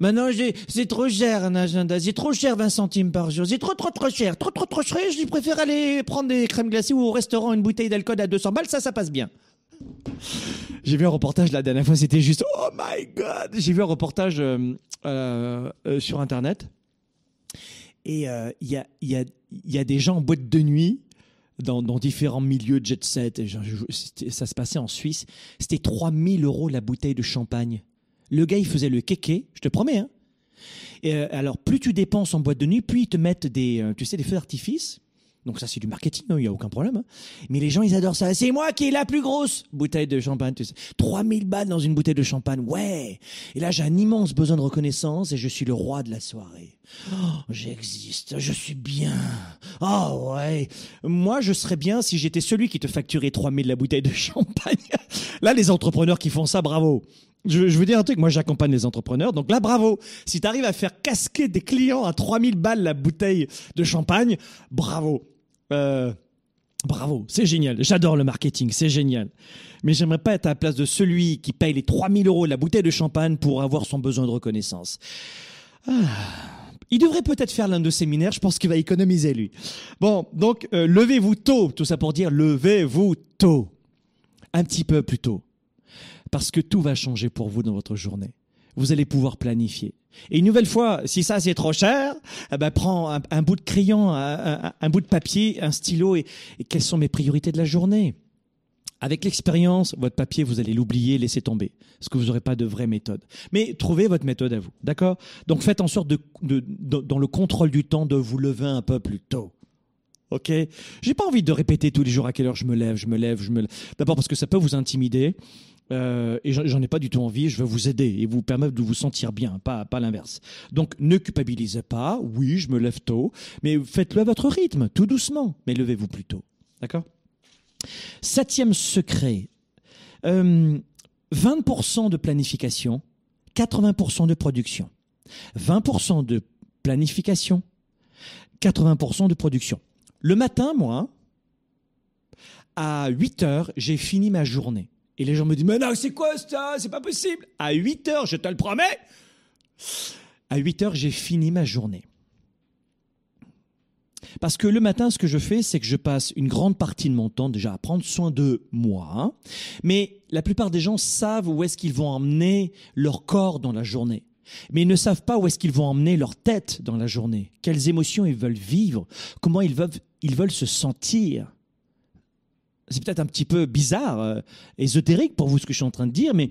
maintenant c'est trop cher un agenda, c'est trop cher 20 centimes par jour, c'est trop trop trop cher, trop trop trop cher, je préfère aller prendre des crèmes glacées ou au restaurant une bouteille d'alcool à 200 balles, ça ça passe bien. J'ai vu un reportage la dernière fois, c'était juste oh my god. J'ai vu un reportage euh, euh, euh, sur internet et il y, a, y, a, y a des gens en boîte de nuit dans, différents milieux de jet set. Ça se passait en Suisse. C'était 3000 euros la bouteille de champagne. Le gars, il faisait le kéké, je te promets. Hein. Et, euh, alors, plus tu dépenses en boîte de nuit, plus ils te mettent des, euh, tu sais, des feux d'artifice. Donc ça, c'est du marketing, hein, il n'y a aucun problème. hein. Mais les gens, ils adorent ça. C'est moi qui ai la plus grosse bouteille de champagne. Tu sais. 3000 balles dans une bouteille de champagne. Ouais. Et là, j'ai un immense besoin de reconnaissance et je suis le roi de la soirée. Oh, j'existe. Je suis bien. Oh, ouais. Moi, je serais bien si j'étais celui qui te facturait 3000 la bouteille de champagne. Là, les entrepreneurs qui font ça, bravo. Je, je veux dire un truc, moi j'accompagne les entrepreneurs, donc là bravo. Si tu arrives à faire casquer des clients à 3000 balles la bouteille de champagne, bravo. Euh, bravo, c'est génial. J'adore le marketing, c'est génial. Mais j'aimerais pas être à la place de celui qui paye les 3000 euros la bouteille de champagne pour avoir son besoin de reconnaissance. Ah. Il devrait peut-être faire l'un de séminaires, je pense qu'il va économiser lui. Bon, donc euh, levez-vous tôt, tout ça pour dire levez-vous tôt. Un petit peu plus tôt. Parce que tout va changer pour vous dans votre journée. Vous allez pouvoir planifier. Et une nouvelle fois, si ça c'est trop cher, eh ben, prends un, bout de crayon, un, bout de papier, un stylo et, quelles sont mes priorités de la journée? Avec l'expérience, votre papier, vous allez l'oublier, laisser tomber, parce que vous n'aurez pas de vraie méthode. Mais trouvez votre méthode à vous, d'accord? Donc faites en sorte, dans le contrôle du temps, de vous lever un peu plus tôt. Ok? J'ai pas envie de répéter tous les jours à quelle heure je me lève, je me lève, je me lève. D'abord parce que ça peut vous intimider. Euh, et j'en ai pas du tout envie, je veux vous aider et vous permettre de vous sentir bien, pas, pas l'inverse. Donc ne culpabilisez pas, oui, je me lève tôt, mais faites-le à votre rythme, tout doucement, mais levez-vous plus tôt. D'accord? Septième secret, euh, 20% de planification, 80% de production. 20% de planification, 80% de production. Le matin, moi, à 8 heures, j'ai fini ma journée. Et les gens me disent, mais non, c'est quoi ça? C'est pas possible. À 8 heures, je te le promets. À 8 heures, j'ai fini ma journée. Parce que le matin, ce que je fais, c'est que je passe une grande partie de mon temps déjà à prendre soin de moi. hein. Mais la plupart des gens savent où est-ce qu'ils vont emmener leur corps dans la journée. Mais ils ne savent pas où est-ce qu'ils vont emmener leur tête dans la journée. Quelles émotions ils veulent vivre? Comment ils veulent, ils veulent se sentir? C'est peut-être un petit peu bizarre, euh, ésotérique pour vous ce que je suis en train de dire, mais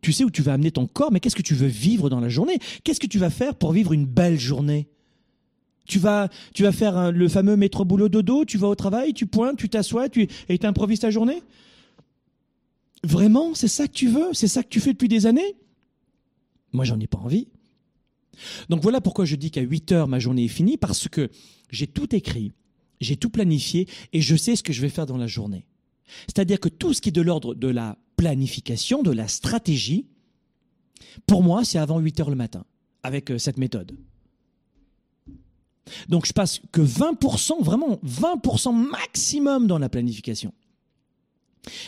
tu sais où tu vas amener ton corps, mais qu'est-ce que tu veux vivre dans la journée? Qu'est-ce que tu vas faire pour vivre une belle journée? Tu vas, tu vas faire un- le fameux métro boulot dodo, tu vas au travail, tu pointes, tu t'assois, tu et tu improvises ta journée? Vraiment, c'est ça que tu veux? C'est ça que tu fais depuis des années? Moi, j'en ai pas envie. Donc voilà pourquoi je dis qu'à 8 heures, ma journée est finie, parce que j'ai tout écrit, j'ai tout planifié et je sais ce que je vais faire dans la journée. C'est-à-dire que tout ce qui est de l'ordre de la planification, de la stratégie, pour moi, c'est avant 8 heures le matin, avec euh, cette méthode. Donc je passe que 20%, vraiment 20% maximum dans la planification.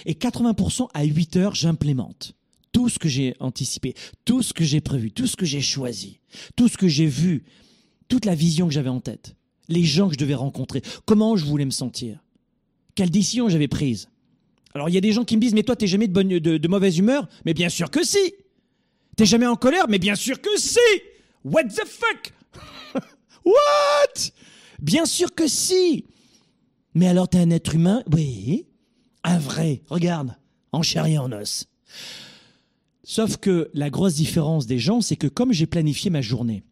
Et 80% à 8 heures, j'implémente tout ce que j'ai anticipé, tout ce que j'ai prévu, tout ce que j'ai choisi, tout ce que j'ai vu, toute la vision que j'avais en tête, les gens que je devais rencontrer, comment je voulais me sentir, quelle décision j'avais prise? Alors il y a des gens qui me disent mais toi t'es jamais de, mauvaise humeur, mais bien sûr que si. T'es jamais en colère, mais bien sûr que si. What the fuck? What? Bien sûr que si. Mais alors t'es un être humain? Oui. Un vrai. Regarde, en chair et en os. Sauf que la grosse différence des gens, c'est que comme j'ai planifié ma journée,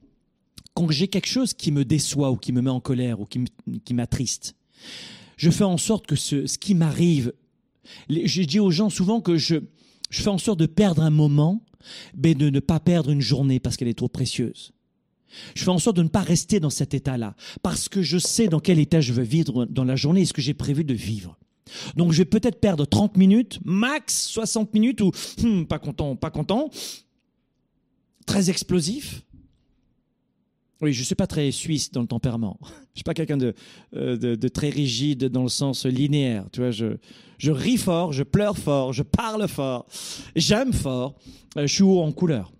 quand j'ai quelque chose qui me déçoit ou qui me met en colère ou qui m'attriste, je fais en sorte que ce, ce qui m'arrive, j'ai dit aux gens souvent que je, je fais en sorte de perdre un moment, mais de ne pas perdre une journée parce qu'elle est trop précieuse. Je fais en sorte de ne pas rester dans cet état-là, parce que je sais dans quel état je veux vivre dans la journée et ce que j'ai prévu de vivre. Donc je vais peut-être perdre 30 minutes, max 60 minutes, ou hmm, pas content, pas content, très explosif. Oui, je ne suis pas très suisse dans le tempérament. Je ne suis pas quelqu'un euh, de, de, très rigide dans le sens linéaire. Tu vois, je, je ris fort, je pleure fort, je parle fort, j'aime fort, euh, je suis haut en couleur.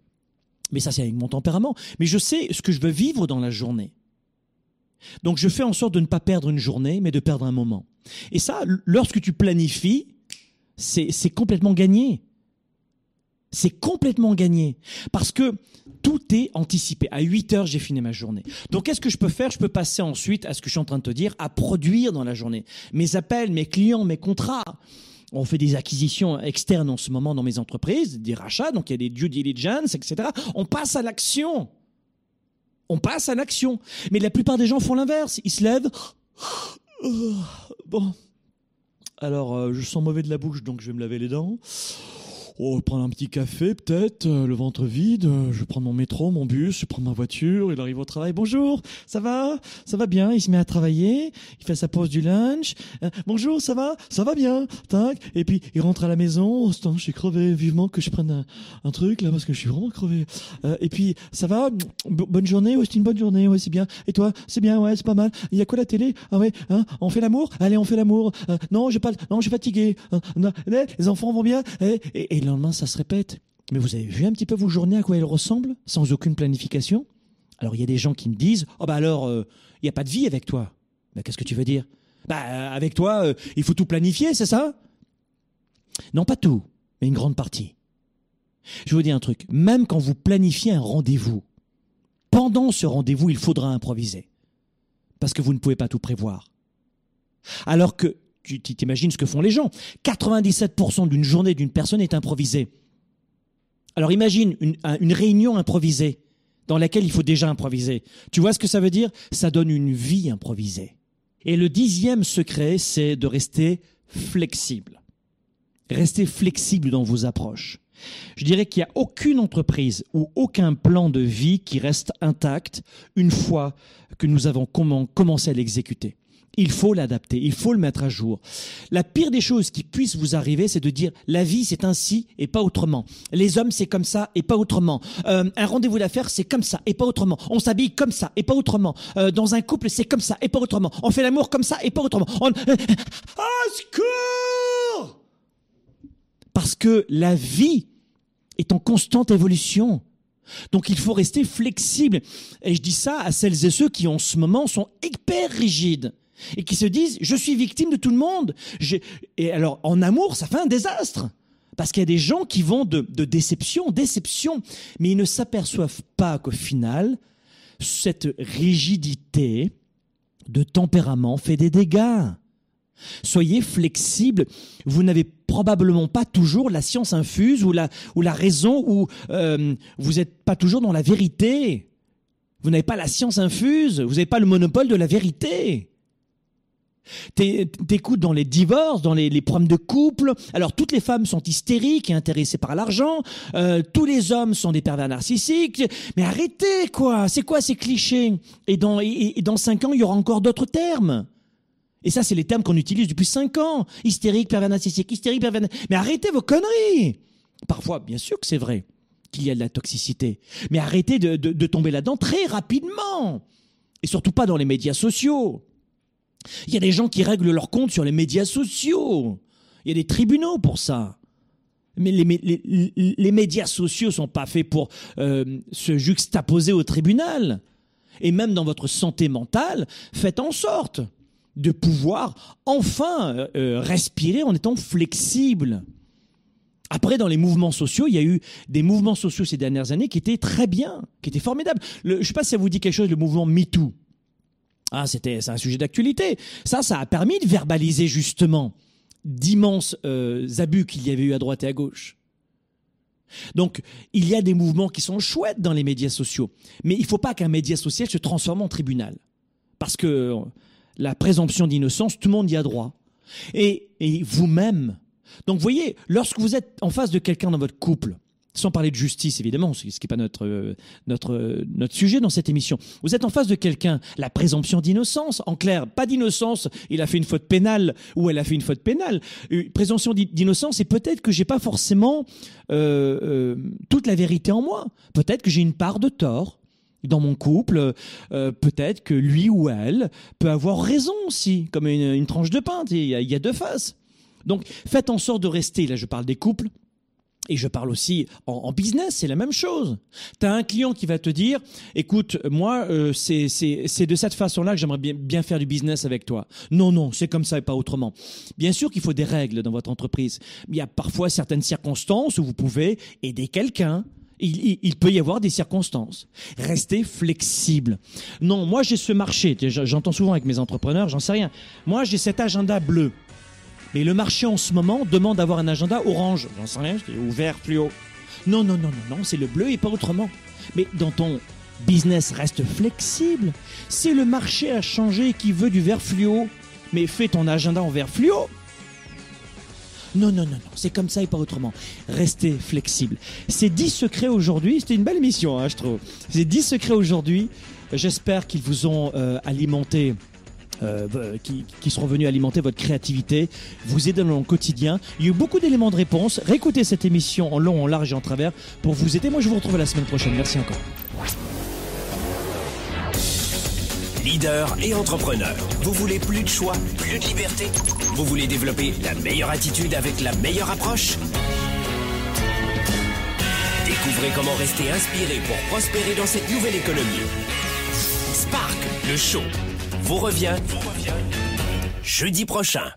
Mais ça, c'est avec mon tempérament. Mais je sais ce que je veux vivre dans la journée. Donc je fais en sorte de ne pas perdre une journée, mais de perdre un moment. Et ça, lorsque tu planifies, c'est complètement gagné. C'est complètement gagné. Parce que tout est anticipé. À 8 heures, j'ai fini ma journée. Donc, qu'est-ce que je peux faire? Je peux passer ensuite à ce que je suis en train de te dire, à produire dans la journée. Mes appels, mes clients, mes contrats. On fait des acquisitions externes en ce moment dans mes entreprises, des rachats, donc il y a des due diligence, etc. On passe à l'action. On passe à l'action. Mais la plupart des gens font l'inverse. Ils se lèvent. Bon. Alors, euh, je sens mauvais de la bouche, donc je vais me laver les dents. Oh, prendre un petit café peut-être, euh, le ventre vide, euh, je prends mon métro, mon bus, je prends ma voiture, il arrive au travail. Bonjour, ça va? Ça va bien, il se met à travailler, il fait sa pause du lunch. Euh, bonjour, ça va? Ça va bien? Tac. Et puis il rentre à la maison, oh, je suis crevé, vivement que je prenne un, truc là parce que je suis vraiment crevé. et puis ça va? Bonne journée, ouais, c'est une bonne journée, ouais, c'est bien. Et toi? C'est bien, ouais, c'est pas mal. Il y a quoi la télé? Ah ouais, hein? On fait l'amour? Allez, on fait l'amour. non, j'ai pas non, je suis fatigué. les enfants vont bien? Et, et le lendemain, ça se répète. Mais vous avez vu un petit peu vos journées à quoi elles ressemblent, sans aucune planification? Alors il y a des gens qui me disent Oh bah alors, euh, il n'y a pas de vie avec toi. Bah, Qu'est-ce que tu veux dire? Bah euh, avec toi, euh, il faut tout planifier, c'est ça? Non, pas tout, mais une grande partie. Je vous dis un truc, même quand vous planifiez un rendez-vous, pendant ce rendez-vous, il faudra improviser. Parce que vous ne pouvez pas tout prévoir. Alors que tu t'imagines ce que font les gens. 97% d'une journée d'une personne est improvisée. Alors imagine une, réunion improvisée dans laquelle il faut déjà improviser. Tu vois ce que ça veut dire? Ça donne une vie improvisée. Et le dixième secret, c'est de rester flexible. Restez flexible dans vos approches. Je dirais qu'il n'y a aucune entreprise ou aucun plan de vie qui reste intact une fois que nous avons commencé à l'exécuter. Il faut l'adapter, il faut le mettre à jour. La pire des choses qui puissent vous arriver, c'est de dire la vie c'est ainsi et pas autrement. Les hommes c'est comme ça et pas autrement. Euh, un rendez-vous d'affaires c'est comme ça et pas autrement. On s'habille comme ça et pas autrement. Euh, dans un couple c'est comme ça et pas autrement. On fait l'amour comme ça et pas autrement. On... Parce que la vie est en constante évolution. Donc il faut rester flexible. Et je dis ça à celles et ceux qui en ce moment sont hyper rigides et qui se disent je suis victime de tout le monde. Et alors en amour, ça fait un désastre. Parce qu'il y a des gens qui vont de, déception en déception, mais ils ne s'aperçoivent pas qu'au final, cette rigidité de tempérament fait des dégâts. Soyez flexible. Vous n'avez probablement pas toujours la science infuse ou la, ou la raison ou euh, vous n'êtes pas toujours dans la vérité. Vous n'avez pas la science infuse. Vous n'avez pas le monopole de la vérité. T'écoutes dans les divorces, dans les, problèmes de couple. Alors toutes les femmes sont hystériques et intéressées par l'argent. Euh, tous les hommes sont des pervers narcissiques. Mais arrêtez quoi C'est quoi ces clichés? Et dans et, dans cinq ans, il y aura encore d'autres termes. Et ça, c'est les termes qu'on utilise depuis cinq ans. Hystérique, pervers narcissique, hystérique, pervers. Mais arrêtez vos conneries. Parfois, bien sûr que c'est vrai qu'il y a de la toxicité. Mais arrêtez de, de tomber là-dedans très rapidement. Et surtout pas dans les médias sociaux. Il y a des gens qui règlent leur compte sur les médias sociaux. Il y a des tribunaux pour ça. Mais les, médias sociaux sont pas faits pour euh, se juxtaposer au tribunal. Et même dans votre santé mentale, faites en sorte de pouvoir enfin euh, euh, respirer en étant flexible. Après, dans les mouvements sociaux, il y a eu des mouvements sociaux ces dernières années qui étaient très bien, qui étaient formidables. je ne sais pas si ça vous dit quelque chose, le mouvement MeToo. Ah, c'était c'est un sujet d'actualité. Ça, ça a permis de verbaliser justement d'immenses euh, abus qu'il y avait eu à droite et à gauche. Donc, il y a des mouvements qui sont chouettes dans les médias sociaux. Mais il ne faut pas qu'un média social se transforme en tribunal. Parce que la présomption d'innocence, tout le monde y a droit. Et, et vous-même. Donc, voyez, lorsque vous êtes en face de quelqu'un dans votre couple, sans parler de justice évidemment, ce qui n'est pas notre, euh, notre, euh, notre sujet dans cette émission. Vous êtes en face de quelqu'un, la présomption d'innocence, en clair, pas d'innocence, il a fait une faute pénale ou elle a fait une faute pénale. Une présomption d'innocence, et peut-être que j'ai pas forcément euh, toute la vérité en moi. Peut-être que j'ai une part de tort dans mon couple, peut-être que lui ou elle peut avoir raison aussi, comme une, tranche de pain, il y a deux faces. Donc faites en sorte de rester, là je parle des couples, et je parle aussi en, business, c'est la même chose. Tu as un client qui va te dire, écoute, moi, euh, c'est de cette façon-là que j'aimerais bien, bien faire du business avec toi. Non, non, c'est comme ça et pas autrement. Bien sûr qu'il faut des règles dans votre entreprise. Il y a parfois certaines circonstances où vous pouvez aider quelqu'un. Il, il, peut y avoir des circonstances. Restez flexible. Non, moi j'ai ce marché. J'entends souvent avec mes entrepreneurs, j'en sais rien. Moi j'ai cet agenda bleu. Mais le marché en ce moment demande d'avoir un agenda orange. J'en sais rien, ou vert fluo. Non, non, non, non, non, c'est le bleu et pas autrement. Mais dans ton business, reste flexible. Si le marché a changé et qu'il veut du vert fluo, mais fais ton agenda en vert fluo. Non, non, non, non, c'est comme ça et pas autrement. Restez flexible. Ces 10 secrets aujourd'hui, c'était une belle mission, hein, je trouve. Ces 10 secrets aujourd'hui, j'espère qu'ils vous ont euh, alimenté euh, qui, seront venus alimenter votre créativité, vous aider dans le quotidien. Il y a eu beaucoup d'éléments de réponse. Réécoutez cette émission en long, en large et en travers pour vous aider. Moi, je vous retrouve la semaine prochaine. Merci encore. Leader et entrepreneur, vous voulez plus de choix, plus de liberté? Vous voulez développer la meilleure attitude avec la meilleure approche? Découvrez comment rester inspiré pour prospérer dans cette nouvelle économie. Spark, le show vous revient, jeudi prochain.